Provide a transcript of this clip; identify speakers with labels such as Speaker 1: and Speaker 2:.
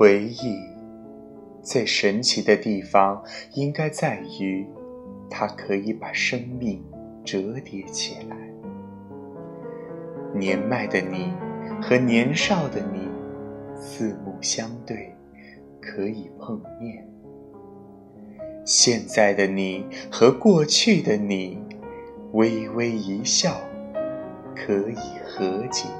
Speaker 1: 回忆最神奇的地方应该在于它可以把生命折叠起来。年迈的你和年少的你四目相对可以碰面。现在的你和过去的你微微一笑可以和解。